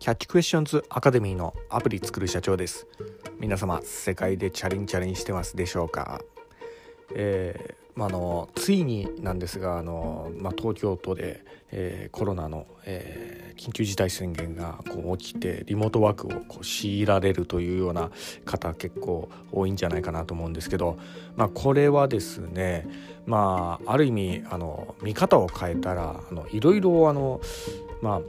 キャッチクエスチョンズアカデミーのアプリ作る社長です。皆様世界でチャレンチャレンしてますでしょうか？えーまあ、のついになんですがあの、まあ、東京都で、えー、コロナの、えー、緊急事態宣言がこう起きてリモートワークをこう強いられるというような方結構多いんじゃないかなと思うんですけど、まあ、これはですね、まあ、ある意味あの見方を変えたらあのいろいろあの、まあ、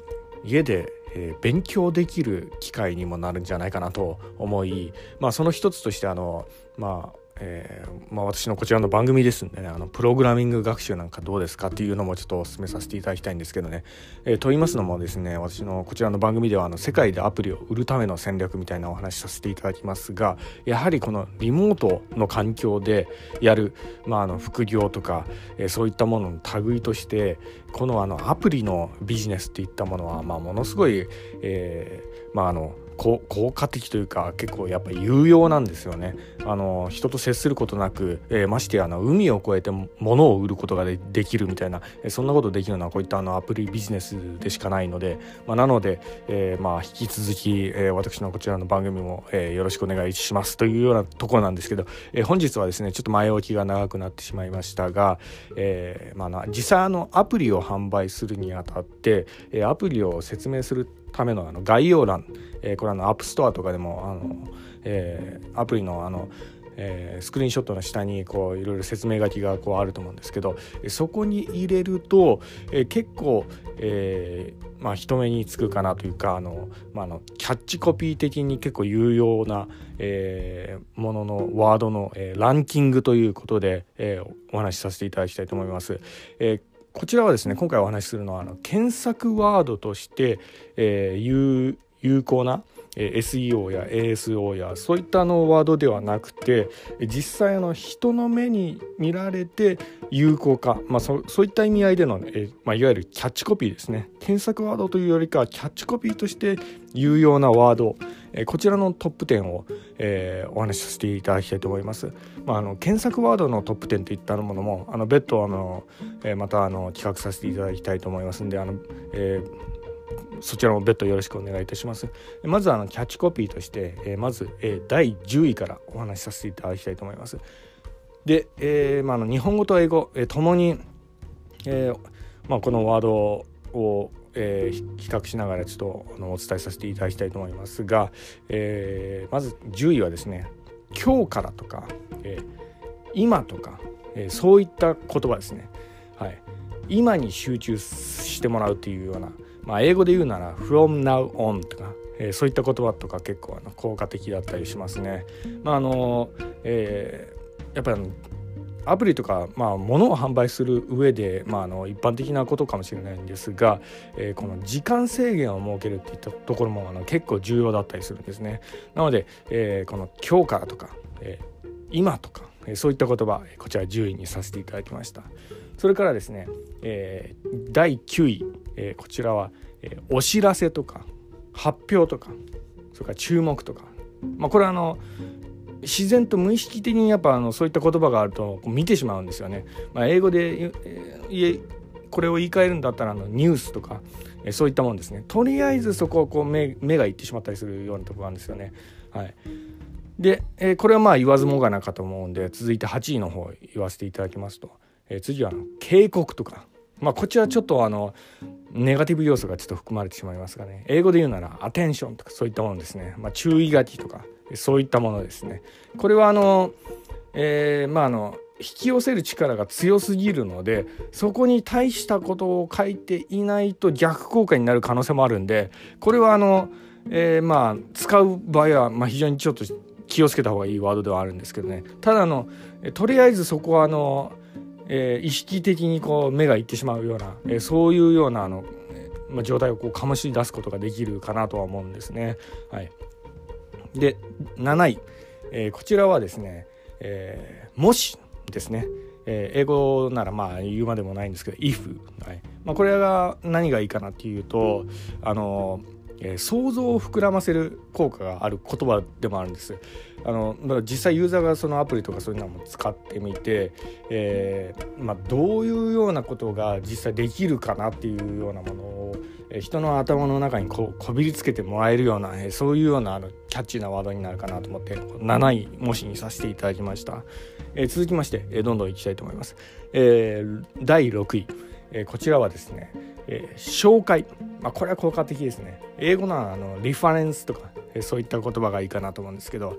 家でえー、勉強できる機会にもなるんじゃないかなと思い、まあ、その一つとしてあの、まあ、えー、まあ、私のこちらの番組ですんでね。あのプログラミング学習なんかどうですかっていうのもちょっとお勧めさせていただきたいんですけどね、えー、と言いますのもですね私のこちらの番組ではあの世界でアプリを売るための戦略みたいなお話させていただきますがやはりこのリモートの環境でやる、まあ、あの副業とか、えー、そういったものの類としてこのあのアプリのビジネスっていったものは、まあ、ものすごい、えまあ、あの効果的というか結構やっぱ有用なんですよね。あの人と接することなく、えー、ましてやあの海を越えて物を売ることができるみたいな、えー、そんなことできるのはこういったあのアプリビジネスでしかないので、まあ、なので、えー、まあ引き続き、えー、私のこちらの番組も、えー、よろしくお願いします。というようなところなんですけど、えー、本日はですねちょっと前置きが長くなってしまいましたが、えーまあ、実際あのアプリを販売するにあたって、えー、アプリを説明するためのあの概要欄、えー、これあの App Store とかでもあの、えー、アプリのあのえー、スクリーンショットの下にこういろいろ説明書きがこうあると思うんですけどそこに入れると、えー、結構、えーまあ、人目につくかなというかあの、まあ、あのキャッチコピー的に結構有用な、えー、もののワードの、えー、ランキングということで、えー、お話しさせていただきたいと思います。えーこちらはですね今回お話しするのはあの検索ワードとして、えー、有効な、え、SEO や ASO やそういったのワードではなくて実際の人の目に見られて有効化、まあ、そそういった意味合いでの、えまあ、いわゆるキャッチコピーですね。検索ワードというよりかキャッチコピーとして有用なワード、え、こちらのトップ10を、えー、お話しさせていただきたいと思います。まあ、あの検索ワードのトップ10といったものもあの別途あの、えー、またあの企画させていただきたいと思いますんであの、えー、そちらも別途よろしくお願いいたします。まずあのキャッチコピーとして、え、まず、え、第10位からお話しさせていただきたいと思います。で、えーまあ、の日本語と英語、えー、ともに、えーまあ、このワードをえー、比較しながらちょっとあのお伝えさせていただきたいと思いますが、えー、まず10位はですね「今日から」とか、えー「今」とか、え、そういった言葉ですね。はい、今に集中してもらうというような、まあ、英語で言うなら「from now on」とか、え、そういった言葉とか結構あの効果的だったりしますね。まああのえ、やっぱりアプリとか、まあ、物を販売する上で、まあ、あの一般的なことかもしれないんですが、えー、この時間制限を設けるっていったところもあの結構重要だったりするんですね。なので、えー、この「今日から」とか「えー、今」とか、そういった言葉こちら10位にさせていただきました。それからですね、えー、第9位、えー、こちらは、えー、お知らせとか発表とかそれから注目とか、まあ、これはあの自然と無意識的にやっぱあのそういった言葉があると見てしまうんですよね。まあ、英語でこれを言い換えるんだったらあのニュースとかそういったもんですね。とりあえずそこをこう目がいってしまったりするようなところなんですよね。はい、で、えこれはまあ言わずもがなかと思うんで続いて8位の方言わせていただきますと、え次は警告とか。まあ、こちらちょっとあのネガティブ要素がちょっと含まれてしまいますがね。英語で言うならアテンションとかそういったものですね、まあ、注意書きとかそういったものですね。これはあの、えー、まああの引き寄せる力が強すぎるのでそこに対したことを書いていないと逆効果になる可能性もあるんでこれはあの、えー、まあ使う場合は、まあ、非常にちょっと気をつけた方がいいワードではあるんですけどね。ただのとりあえずそこはあの、えー、意識的にこう目がいってしまうような、えー、そういうようなあの、まあ、状態をこう醸し出すことができるかなとは思うんですね。はい、で7位、えー、こちらはですね、え、もしですね、え、英語ならまあ言うまでもないんですけど if、はい。まあ、これが何がいいかなっていうとあのえー、想像を膨らませる効果がある言葉でもあるんです。あのだから実際ユーザーがそのアプリとかそういうのも使ってみて、えーまあ、どういうようなことが実際できるかなっていうようなものを、人の頭の中にこうこびりつけてもらえるような、えそういうようなあのキャッチーなワードになるかなと思って7位模試にさせていただきました、え続きまして、えどんどんいきたいと思います、えー、第6位、えこちらはですね、え紹介、まあ、これは効果的ですね。英語のあのリファレンスとか、えそういった言葉がいいかなと思うんですけど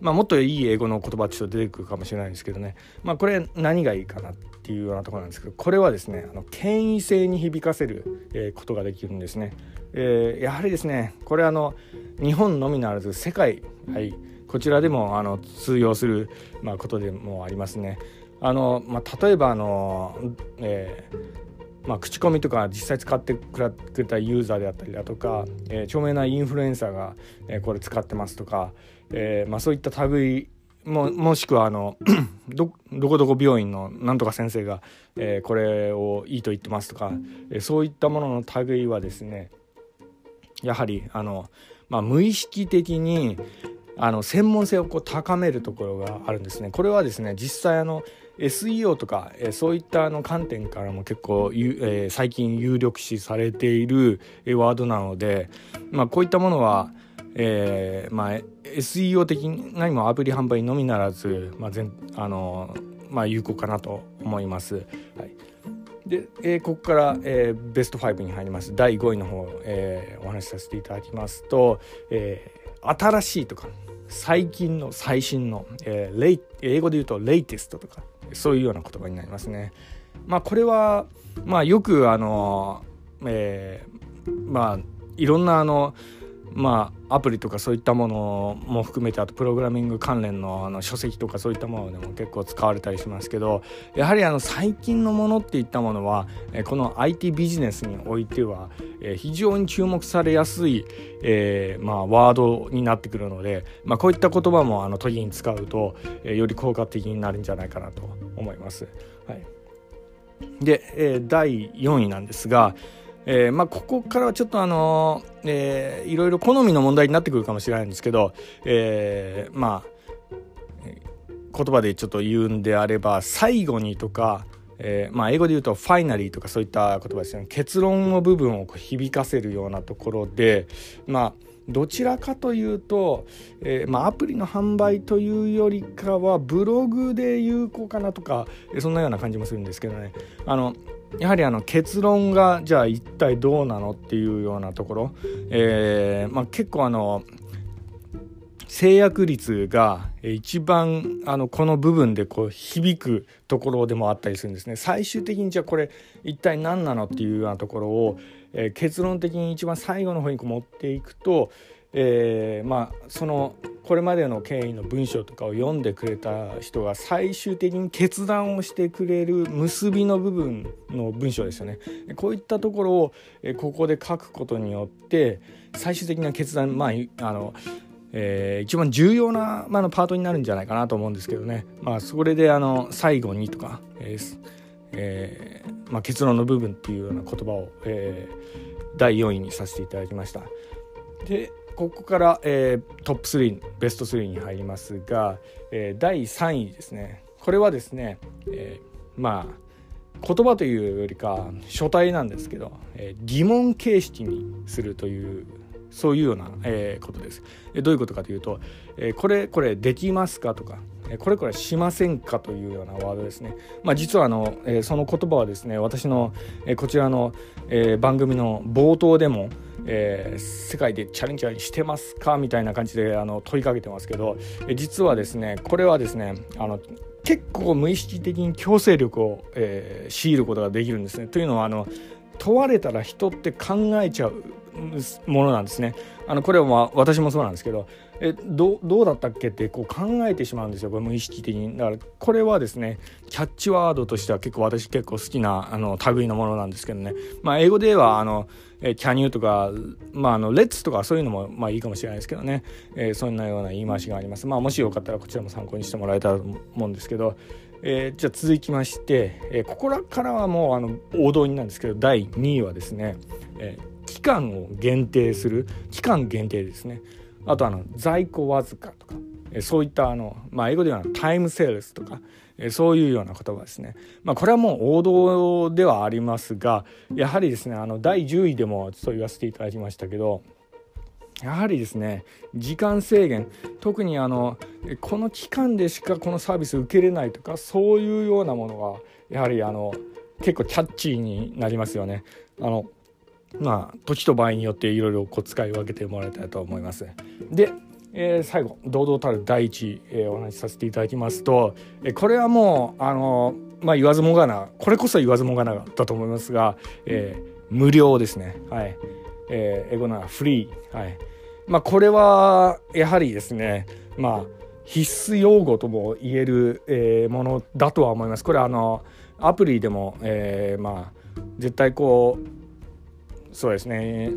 まあ、もっといい英語の言葉ちょっと出てくるかもしれないんですけどね、まあ、これ何がいいかなっていうようなところなんですけどこれはですねあの権威性に響かせる、えことができるんですね、えー、やはりですねこれあの日本のみならず世界、はい、こちらでもあの通用する、まあ、ことでもありますね。あの、まあ、例えばあの、えーまあ、口コミとか実際使ってくれたユーザーであったりだとか、えー、著名なインフルエンサーが、えー、これ使ってますとか、えーまあ、そういった類ももしくはあのどどこどこ病院のなんとか先生が、えー、これをいいと言ってますとか、えー、そういったものの類はですねやはりあの、まあ、無意識的にあの専門性をこう高めるところがあるんですね。これはですね実際あの SEO とか、え、そういったあの観点からも結構、え、最近有力視されている、ワードなので、まあ、こういったものは、えーまあ、SEO 的にもアプリ販売のみならず、まあ全あのまあ、有効かなと思います。はい。で、えー、ここから、えー、ベスト5に入ります。第5位の方、えー、お話しさせていただきますと、え、新しいとか最近の最新の、えー、レイ英語で言うとレイテストとか。そういうような言葉になりますね。まあこれはまあよくあの、えー、まあいろんなあのまあアプリとかそういったものも含めてあとプログラミング関連のあの書籍とかそういったものでも結構使われたりしますけどやはりあの最近のものっていったものはこの IT ビジネスにおいては非常に注目されやすい、えー、まあ、ワードになってくるので、まあ、こういった言葉もあの時に使うとより効果的になるんじゃないかなと思います。はい、で、第4位なんですが、えー、まあ、ここからはちょっとあの、えー、いろいろ好みの問題になってくるかもしれないんですけど、えー、まあ言葉でちょっと言うんであれば最後にとか、えー、まあ、英語で言うとファイナリーとかそういった言葉ですよね。結論の部分を響かせるようなところでまあどちらかというと、えー、まあ、アプリの販売というよりかはブログで有効かなとかそんなような感じもするんですけどね。あのやはりあの結論がじゃあ一体どうなのっていうようなところ、えーまあ、結構あの制約率が一番あのこの部分でこう響くところでもあったりするんですね。最終的にじゃあこれ一体何なのっていうようなところを、えー、結論的に一番最後の方にこう持っていくと、えー、まあそのこれまでの経緯の文章とかを読んでくれた人が最終的に決断をしてくれる結びの部分の文章ですよね。こういったところをここで書くことによって最終的な決断まああのえー、一番重要な、まあ、のパートになるんじゃないかなと思うんですけどね、まあ、それであの最後にとか、えーえーまあ、結論の部分っていうような言葉を、えー、第4位にさせていただきました。でここから、えー、トップ3ベスト3に入りますが、えー、第3位ですねこれはですね、えー、まあ言葉というよりか書体なんですけど、え、疑問形式にするというそういうような、え、ことです。どういうことかというと、え、これこれできますかとか、これこれしませんかというようなワードですね。まあ、実はあの、え、その言葉はですね私の、え、こちらの、え、番組の冒頭でも、えー、世界でチャレンジャーしてますかみたいな感じであの問いかけてますけど、え、実はですねこれはですねあの結構無意識的に強制力を、えー、強いることができるんですね。というのはあの問われたら人って考えちゃうものなんですね。あのこれはまあ私もそうなんですけどえどどうだったっけってこう考えてしまうんですよ。これ無意識的に。だからこれはですねキャッチワードとしては結構私結構好きなあの類のものなんですけどね。まあ英語ではあのえキャニューとかまああのレッツとかそういうのもまあいいかもしれないですけどね、えー、そんなような言い回しがあります。まあもしよかったらこちらも参考にしてもらえたらと思うんですけどえー、じゃあ続きまして、えー、ここからはもうあの王道になんですけど第2位はですね、えー、期間を限定する期間限定ですねあとあの在庫わずかとか、えそういったあの、まあ、英語ではタイムセールスとか、えそういうような言葉ですね。まあ、これはもう王道ではありますがやはりですねあの第10位でもそう言わせていただきましたけどやはりですね時間制限特にあのこの期間でしかこのサービス受けれないとかそういうようなものがやはりあの結構キャッチーになりますよね。あのまあ時と場合によっていろいろ使い分けてもらいたいと思います。で、えー、最後堂々たる第一、えー、お話しさせていただきますと、えー、これはもうあのまあ言わずもがなこれこそ言わずもがなだと思いますが、えー、無料ですね。はい。えー、英語ならフリー。はい。まあこれはやはりですね、まあ必須用語とも言える、えー、ものだとは思います。これあのアプリでも、えー、まあ絶対こうそうですね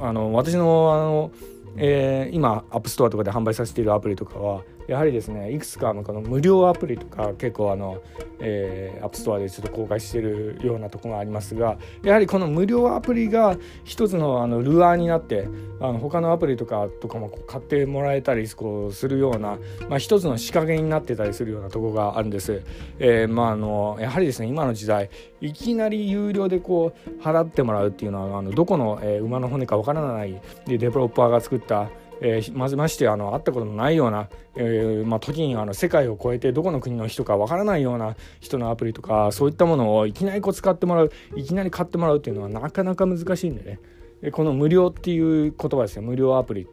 あの私のあの、えー、今 App Store とかで販売させているアプリとかはやはりですねいくつかのこの無料アプリとか結構あの、えー、 App Store でちょっと公開してるようなとこがありますがやはりこの無料アプリが一つのあのルアーになってあの他のアプリとかとかも買ってもらえたりこうするような、まあ、一つの仕掛けになってたりするようなとこがあるんです。えー、まああのやはりですね今の時代いきなり有料でこう払ってもらうっていうのはあのどこの、えー、馬の骨かわからないでデベロッパーが作ったえー、まずましてあの会ったことのないような、えーまあ、時にあの世界を超えてどこの国の人かわからないような人のアプリとかそういったものをいきなりこう使ってもらういきなり買ってもらうっていうのはなかなか難しいんでね、この無料っていう言葉ですね無料アプリ、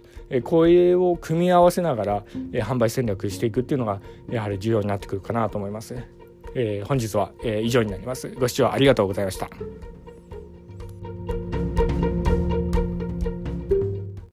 これを組み合わせながら、販売戦略していくっていうのがやはり重要になってくるかなと思います。え、本日は、以上になります。ご視聴ありがとうございました。